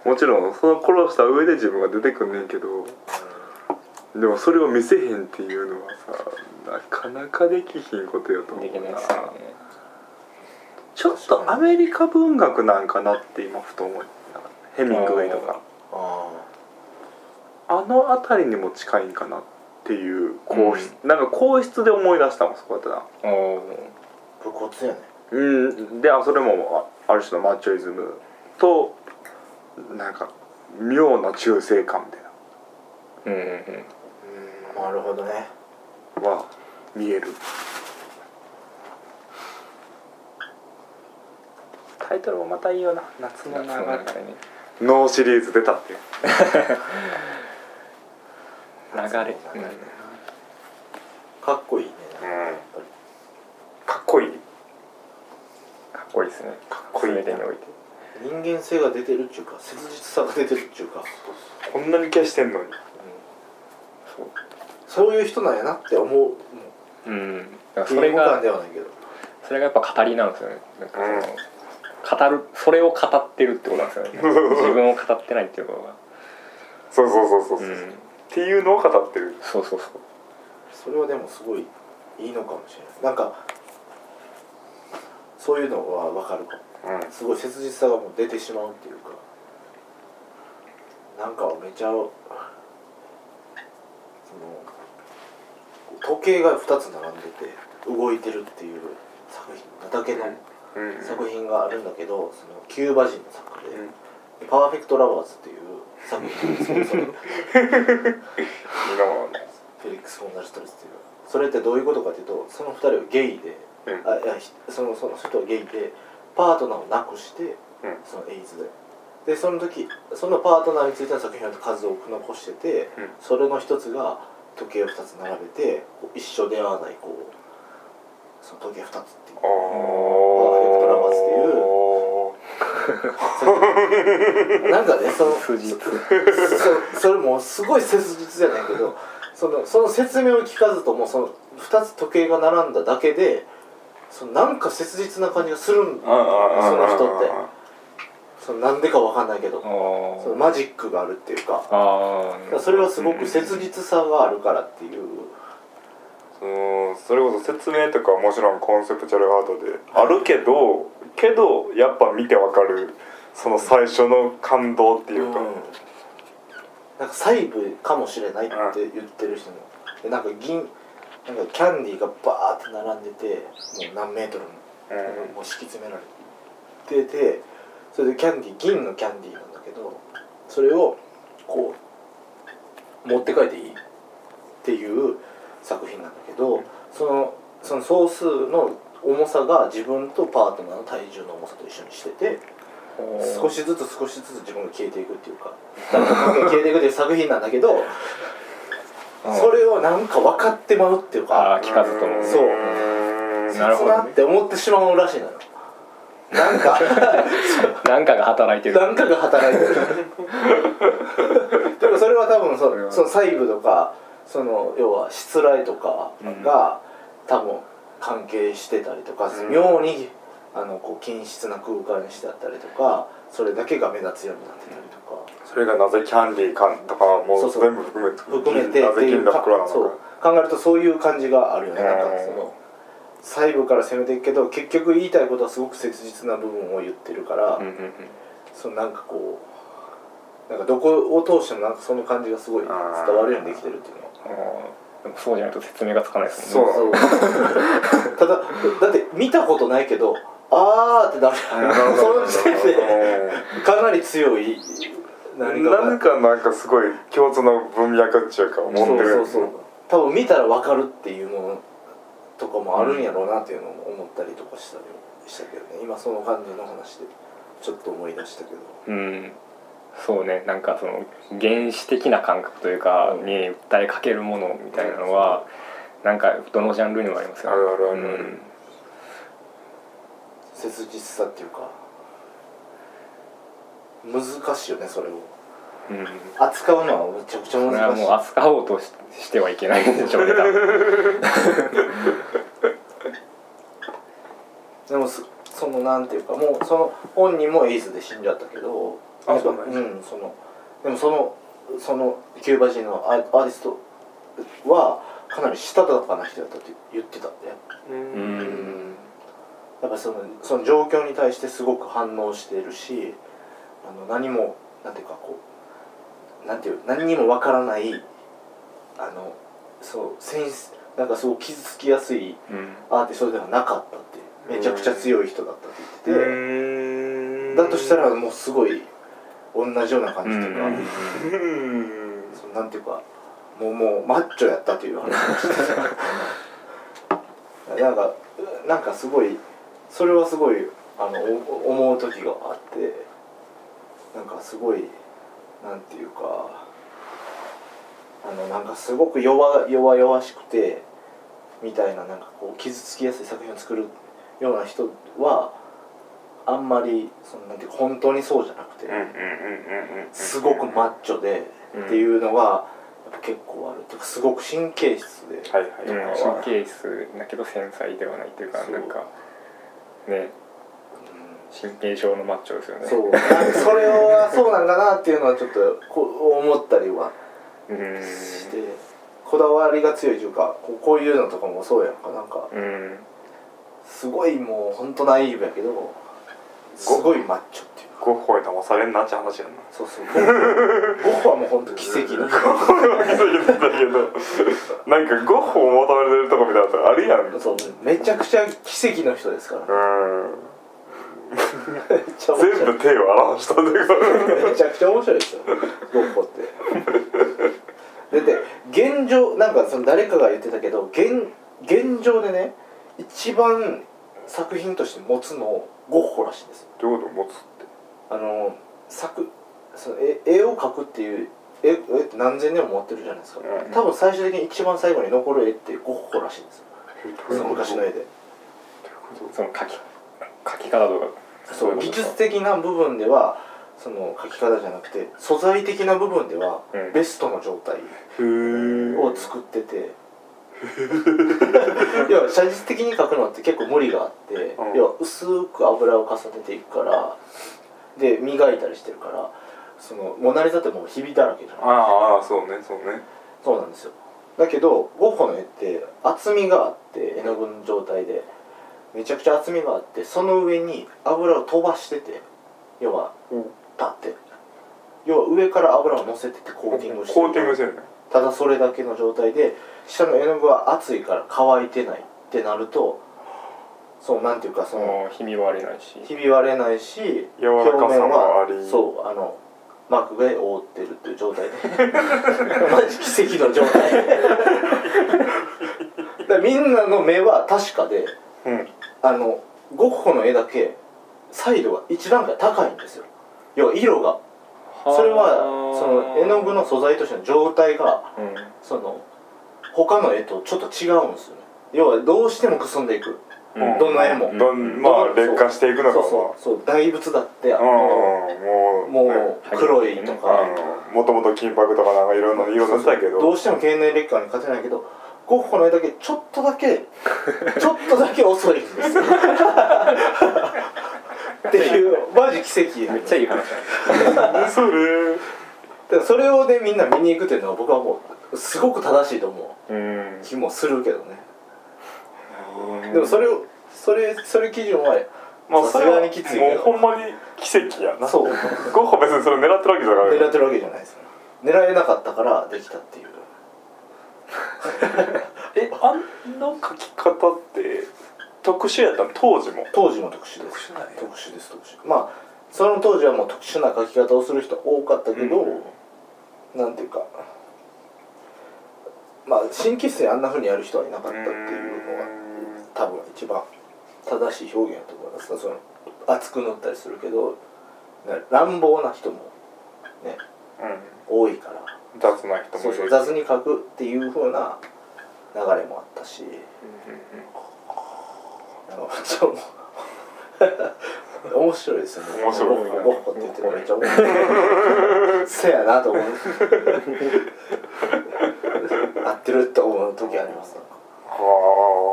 ん。もちろんその殺した上で自分が出てくんねんけどでもそれを見せへんっていうのはさなかなかできひんことやと思うな。ね。ちょっとアメリカ文学なんかなって今ふと思いながらヘミングウェイとか。ああの辺りにも近いんかなっていう硬質、なんか硬質で思い出したもんそこだったな武骨やねうん。であそれもあある種のマッチョイズムとなんか妙な中性感みたいうんうんうんうん。なるほどね。なは見える。タイトルもまたいいよな。夏の流夏のれノーシリーズ出たっていう。流れ、かっこいいねうんやっぱりかっこいいかっこいいですね。かっこいい。全てにおいて。人間性が出てるっていうか切実さが出てるっていうか、こんなに消してんのに。そう。そういう人なんやなって思う。うん。それががではないけど。それがやっぱ語りなんですよね。なんかその、語るそれを語ってるってことなんですよね。自分を語ってないっていうことが。そうそうそうそうそう、っうん。ていうのを語ってる。そうそうそう。それはでもすごいいいのかもしれない。なんかそういうのは分かるかも。うん。すごい切実さがもう出てしまうっていうか。なんかめちゃその時計が2つ並んでて動いてるっていう作品だけのうん。作品があるんだけどそのキューバ人の作家でうん「パーフェクト・ラバーズ」っていう作品なんですけど。それフェリックス・ゴンザレス＝トレスっていう。それってどういうことかというとその2人はゲイで、うん。あいやひそのその人はゲイでパートナーを亡くして、うん。そのエイズで。でその時そのパートナーについての作品を数多く残してて、うん。それの一つが時計を2つ並べて一生出会わないこうその時計2つっていう。あパーフェクトラバーズっていう。なんかねそのそそれもすごい切実じゃないけどそのその説明を聞かずともその2つ時計が並んだだけでそのなんか切実な感じがするんその人って。そのなんでかわかんないけどそのマジックがあるっていうか。それはすごく切実さがあるからっていう。そのそれこそ説明とかはもちろんコンセプチュアルアートで。あるけどけどやっぱ見てわかるその最初の感動っていうか、うん。なんか細部かもしれないって言ってる人も。でなんか銀なんかキャンディーがバーって並んでてもう何メートルもうん。もう敷き詰められて。てそれでキャンディー銀のキャンディーなんだけどそれをこう持って帰っていいっていう作品なんだけどそのその総数の重さが自分とパートナーの体重の重さと一緒にしてて少しずつ少しずつ自分が消えていくっていうか消えていくっていう作品なんだけどそれをなんか分かってまうっていうか。あー聞かずとも。そう。うん。なるほどって思ってしまうらしいのよ。なんか。なんかが働いてる。なんかが働いてる。でもそれは多分そその細部とかその要はしつらいとかが、多分関係してたりとか、うん。妙にあのこう均質な空間にしてあったりとかそれだけが目立つようになってたりとか、それがなぜキャンディーかとかもそう全部含めて含めてなぜっていうか金の袋なのか。そう。考えるとそういう感じがあるよねなんかう。ん。その細部から攻めていくけど結局言いたいことはすごく切実な部分を言ってるから、うんうんうん。そのなんかこうなんかどこを通してもなんかその感じがすごい伝わるようにできてるっていうのは。そうじゃないと説明がつかないですもんね。そう。ただだって見たことないけどあーってなる。その時点でかなり強い。何かが何かなんかすごい共通の文脈っていうか思ってる。そうそうそう。多分見たら分かるっていうのとかもあるんやろうなっていうのも思ったりとかしたりしたけどね。今その感じの話でちょっと思い出したけど。うん。そうね。なんかその原始的な感覚というかうん。に訴えかけるものみたいなのはなんかどのジャンルにもありますよね。あるあるある。うん切実さっていうか難しいよねそれを。うん。扱うのはめちゃくちゃ難しい。もう扱おうとししてはいけないんでしょうね でもそそのなんていうかもうその本人もエイズで死んじゃったけどあそうなんやうんそのでもそのそのキューバ人のアーアーティストはかなりしたたかな人だったって言ってたんで。ううんんやっぱそのその状況に対してすごく反応してるしあの何もなんていうかこうなんていう何にもわからないあのそうセンスなんかすごく傷つきやすいうん。アーティストではなかったってめちゃくちゃ強い人だったって言ってて、ん。だとしたらもうすごい同じような感じというか、うん。うん。そのなんていうかもうもうマッチョやったという話 なんかなんかすごいそれはすごいあのお思う時があってなんかすごいなんていうかあのなんかすごく弱弱々しくてみたいななんかこう傷つきやすい作品を作るような人はあんまりそのなんていうか本当にそうじゃなくて。すごくマッチョでっていうのが結構ある。っていうかすごく神経質で、はいはい。は。い神経質だけど繊細ではないっていうかなんかね。神経症のマッチョですよね。そう。それはそうなんかなっていうのはちょっとこう思ったりはうん。してこだわりが強いというかこうこういうのとかもそうやんか。なんかうん。すごいもうほんとナイーブやけどすごいマッチョゴッホに騙されんなって話やんな。そうそう。ゴッホはもうほんと奇跡の。ゴッホは奇跡だったけど。なんかゴッホを求めてるとこみたいなとこあるやん。そうめちゃくちゃ奇跡の人ですから。うん。全部手を表したんだけど。めちゃくちゃ面白いですよ。ゴッホって。だって現状なんかその誰かが言ってたけど現現状でね一番作品として持つのゴッホらしいんですよ。どういうこと？持つ？あの作その絵絵を描くっていう絵絵って何千年も持ってるじゃないですか、うん。多分最終的に一番最後に残る絵ってゴッホらしいんですよ。その昔の絵で。その書き書き方とかそう技術的な部分ではその描き方じゃなくて素材的な部分ではうん。ベストの状態を作ってて。要は写実的に描くのって結構無理があって、うん。要は薄く油を重ねていくからで磨いたりしてるからそのモナ・リザってもうひびだらけじゃないああそうねそうね。そうなんですよ。だけどゴッホの絵って厚みがあって絵の具の状態でめちゃくちゃ厚みがあってその上に油を飛ばしてて要はうん立って。要は上から油を乗せててコーティングしてコーティングしてるね。ただそれだけの状態で下の絵の具は熱いから乾いてないってなるとそうなんていうかそのひび割れないし。ひび割れないし柔らかさもあり。そうあのマークで覆ってるっていう状態で。マジ奇跡の状態。だみんなの目は確かでうん。あのゴッホの絵だけサイドが一段階高いんですよ。要は色が。それはその絵の具の素材としての状態がうん。その他の絵とちょっと違うんですよね。要はどうしてもくすんでいくうん。どの絵も。どんまあ劣化していくのがそうそうそう。大仏だってあまあのうんもうもう黒いとか、もともと金箔とかなんかいろんな色塗ってたけど。どうしても経年劣化に勝てないけどゴッホの絵だけちょっとだけ ちょっとだけ遅いんですよ。っていうマジ奇跡めっちゃいい話それそれをねみんな見に行くっていうのは僕はもうすごく正しいと思うん。う気もするけどねでもそれをそれそれ基準はまあそれはがにきついけど。もうほんまに奇跡やな。そう。ゴッホ別にそれ狙ってるわけじゃない。狙ってるわけじゃないです狙えなかったからできたっていう。えあんの描き方って特殊やったの？当時も？当時も特殊です。特殊です特殊。まあその当時はもう特殊な書き方をする人多かったけど、なんていうかまあ神経質にあんなふうにやる人はいなかったっていうのが多分一番正しい表現だと思います。その熱く塗ったりするけど、ね乱暴な人もねうん。多いから。雑な人もそういる。そう雑に書くっていう風な流れもあったし。あのちょ 面白いですよね。面白い。ゴッホゴッホって言ってるのめっちゃ面白い。せやなと思う。合ってるって思う時あります。は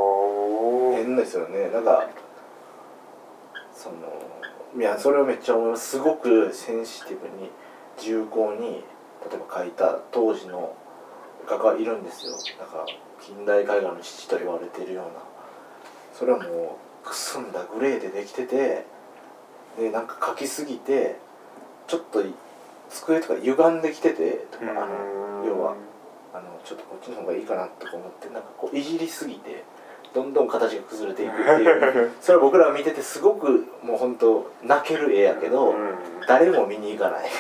変ですよね。なんかそのいやそれはめっちゃ思います。すごくセンシティブに重厚に例えば描いた当時の画家いるんですよ。なんか近代絵画の父と言われているような。それはもうくすんだグレーでできててでなんか描きすぎてちょっとい机とか歪んできててとかあのうん要はあのちょっとこっちの方がいいかなとか思ってなんかこういじりすぎてどんどん形が崩れていくっていう。それは僕ら見ててすごくもう本当泣ける絵やけど、うん。誰も見に行かない。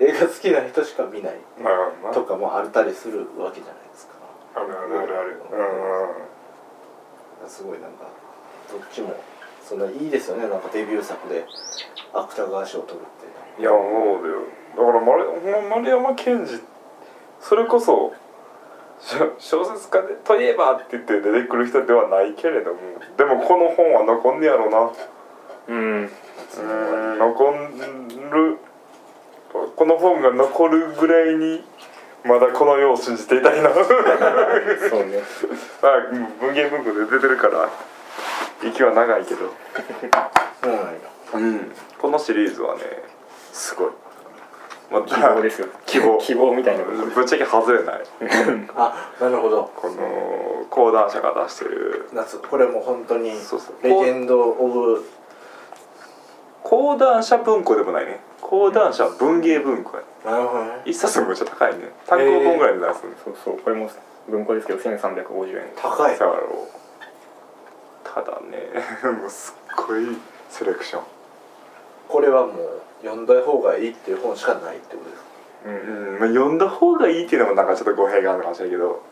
映画好きな人しか見ないとかもあったりするわけじゃないですか。あるあるあるある。すごいなんかどっちもそんないいですよね。なんかデビュー作で芥川賞を取るって。いやそうだよ。だから丸ほんま丸山健二それこそ小説家でといえばって言って出てくる人ではないけれどもでもこの本は残んねやろな。うん。うん残るこの本が残るぐらいにまだこの世を信じていたいな。まあそうね。文芸文庫で出てるから息は長いけど。そうなんやうん。このシリーズはねすごい、まあ、希望ですよ。希望。希望みたいなぶっちゃけ外れない。あなるほど。この講談社が出してる。夏これもう本当にレジェンド・オブ。講談社文庫でもないね。講談社文芸文庫や。なるほどね。一冊めっちゃ高いね。単行本ぐらいで出すんですそうそうこれも文庫ですけど1350円。高い。だろうただね もうすっごいセレクション。これはもう読んだ方がいいっていう本しかないってことですか？うん、まあ、読んだ方がいいっていうのもなんかちょっと語弊があるかもしれないけど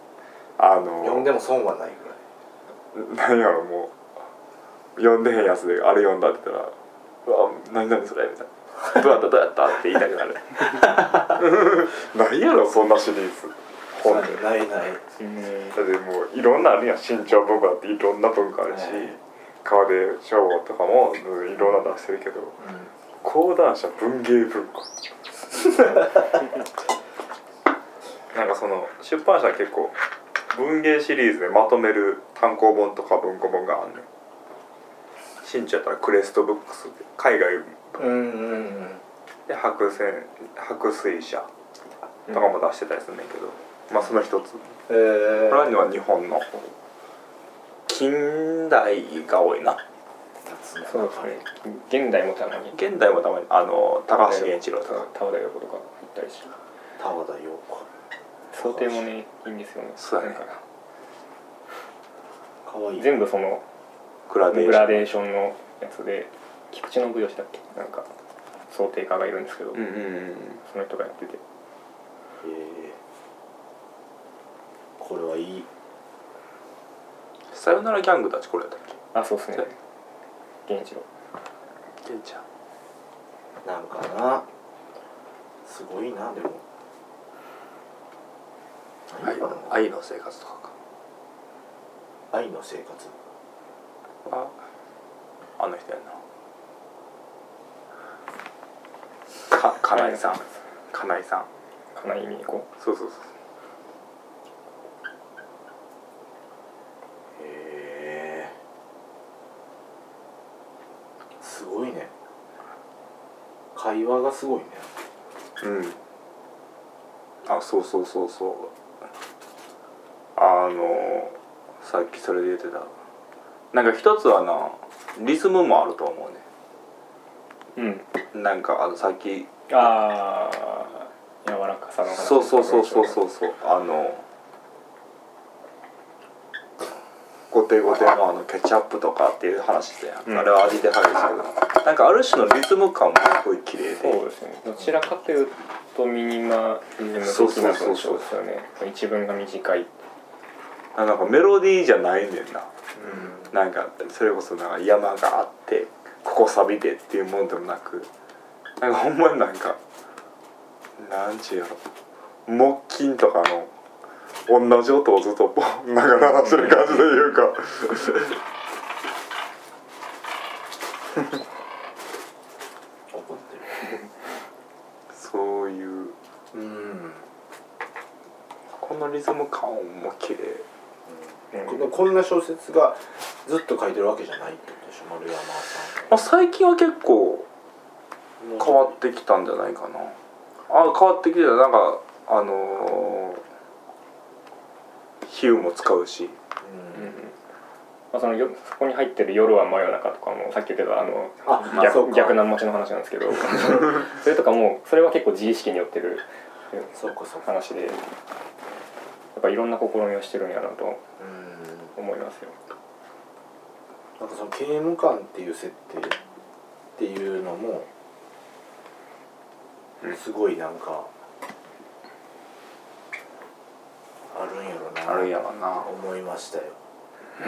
あの読んでも損はないぐらい。何やろもう読んでへんやつであれ読んだって言ったら「うわ何何それ」みたいな「どうやったどうやった?」って言いたくなる。何やろそんなシリーズ。本でだないない。うんってもういろんなあるやん。新潮文化だっていろんな文化あるしはい。川出書房とかもうんいろんな出してるけど講談社文芸文庫 なんかその出版社は結構文芸シリーズでまとめる単行本とか文庫本があるね新潮やったらクレストブックス海外うんうんうん。で白線白水社とかも出してたりするんだけど、まあその一つ。えー、これは日本の。近代が多いなそうですね。現代もたまに。現代もたまにあの高橋源一郎とか。田和田横とか行ったりして田和田陽子。想定もね。いい。んですよねそうだね。かかわいい全部そのグラデーション。グラデーションのやつで菊池信義だっけ？なんか想定家がいるんですけど、うんうんうんその人がやってて。え。ーこれはいい。さよならギャングたちこれやったっけ？あそうっすね源一郎。源ちゃん。なんかな。すごいなでも。何愛かな。愛の生活とか愛の生活。かはあの人やな。か金井さん。金井さん。金井美子そうそうそうへえすごいねがすごいね。うん。あそうそうそうそう。あのさっきそれで言ってた。なんか一つはなリズムもあると思うね。うん。なんかあのさっきああ柔らかさの話。そうそうそうそうそうそう。あのゴテゴテのあのケチャップとかっていう話で、うん。あれは味で入るんですけどなんかある種のリズム感もすごい綺麗で。そうですね。どちらかというとミニマリズム的な文章ですよね。一文が短い。なんかメロディーじゃないねんな。うなんかそれこそなんか山があってここ錆びてっていうもんでもなく。なんかほんまになんかなんちゅうやろ。木琴とかの同じ音をずっとポンながら話してる感じというか。怒ってるそういう。うん。このリズム感も綺麗。うんここんな小説がずっと書いてるわけじゃないってことでしょ丸山さまあ、最近は結構ん変わってきたんじゃないかな。あ変わってきてた。なんかあのー比喩も使うし。うん。まあ、そのよそこに入ってる「夜は真夜中」とかもさっき言ってたあのあ逆逆難持ちの話なんですけど。それとかもそれは結構自意識によってるそうかそうか。話でやっぱいろんな試みをしてるんやなとうん。思いますよ。なんかその刑務官っていう設定っていうのもすごいなんかあるんやろな。あるんやろな。思いましたよ。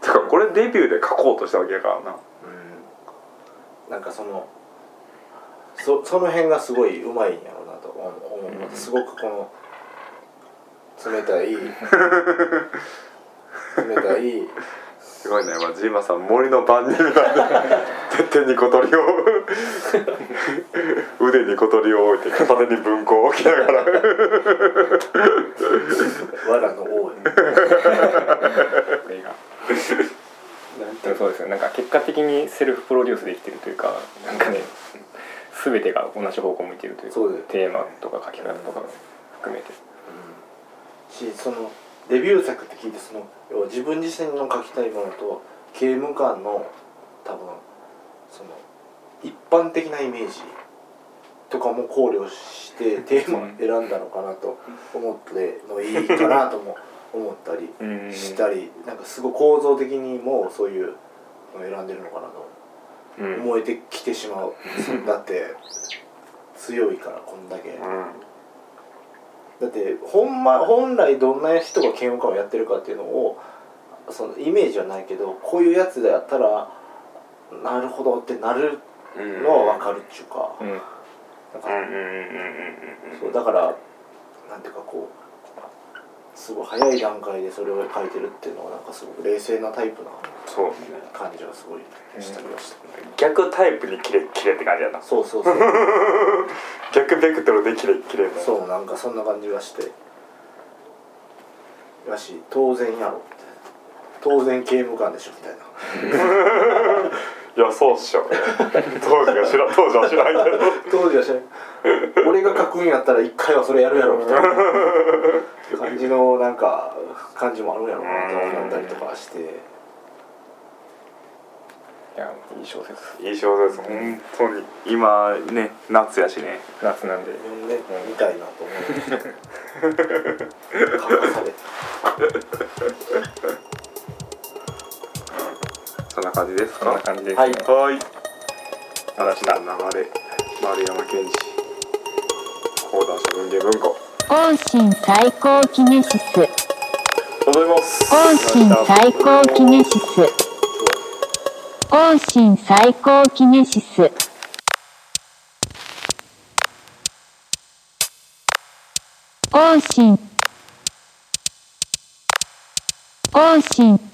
てかこれデビューで書こうとしたわけやからな。うん。なんかそのそその辺がすごいうまいんやろうなと。思う。思う。すごくこの冷たい 冷たいすごいね、まあ、ジーマさん森の番人なんで てっぺんに小鳥を腕に小鳥を置いて片手に文庫を置きながら。藁の王 これが。そうですよ。なんか結果的にセルフプロデュースできてるというかなんかね全てが同じ方向を向いてるというかテーマとか書き方とか含めて。しそのデビュー作って聞いてその要は自分自身の書きたいものと刑務官の多分その一般的なイメージとかも考慮してテーマを選んだのかなと思ってのいいかなとも思ったりうん。したりなんかすごい構造的にもそういうのを選んでるのかなとうん。思えてきてしまうだって強いからこんだけ。うんだってほんま本来どんな人が嫌悪感をやってるかっていうのをそのイメージはないけどこういうやつでやったらなるほどってなるうんのは分かるっちゅうか,、うん。なん。かうん。うん。うん。うん。うん。そうだからなんていうかこうすごい早い段階でそれを書いてるっていうのはなんかすごく冷静なタイプなそうね。感じがすごいしたりはした、逆タイプにキレキレって感じやなそうそうそう。逆ベクトルでキレキレなそうなんかそんな感じがして。やし当然やろって。当然刑務官でしょみたいな いやそうっしょ 当時は知ら当時は知らんけど。当時は知らん。俺が書くんやったら一回はそれやるやろみたいな。感じのなんか感じもあるんやろうなと思ったりとかして。いやいい小説。いい小説本当に。今ね夏やしね。夏なんで。読んでみたいなと思いました。書かされてそんな感じですそんなか感じです、ねはいはい話した流れ丸山健二講談社文芸文庫往診最高キネシス。ございます往診最高キネシス。往診最高キネシス。往診。往診。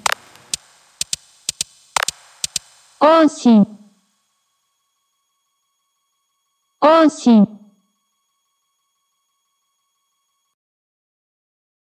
往診。往診。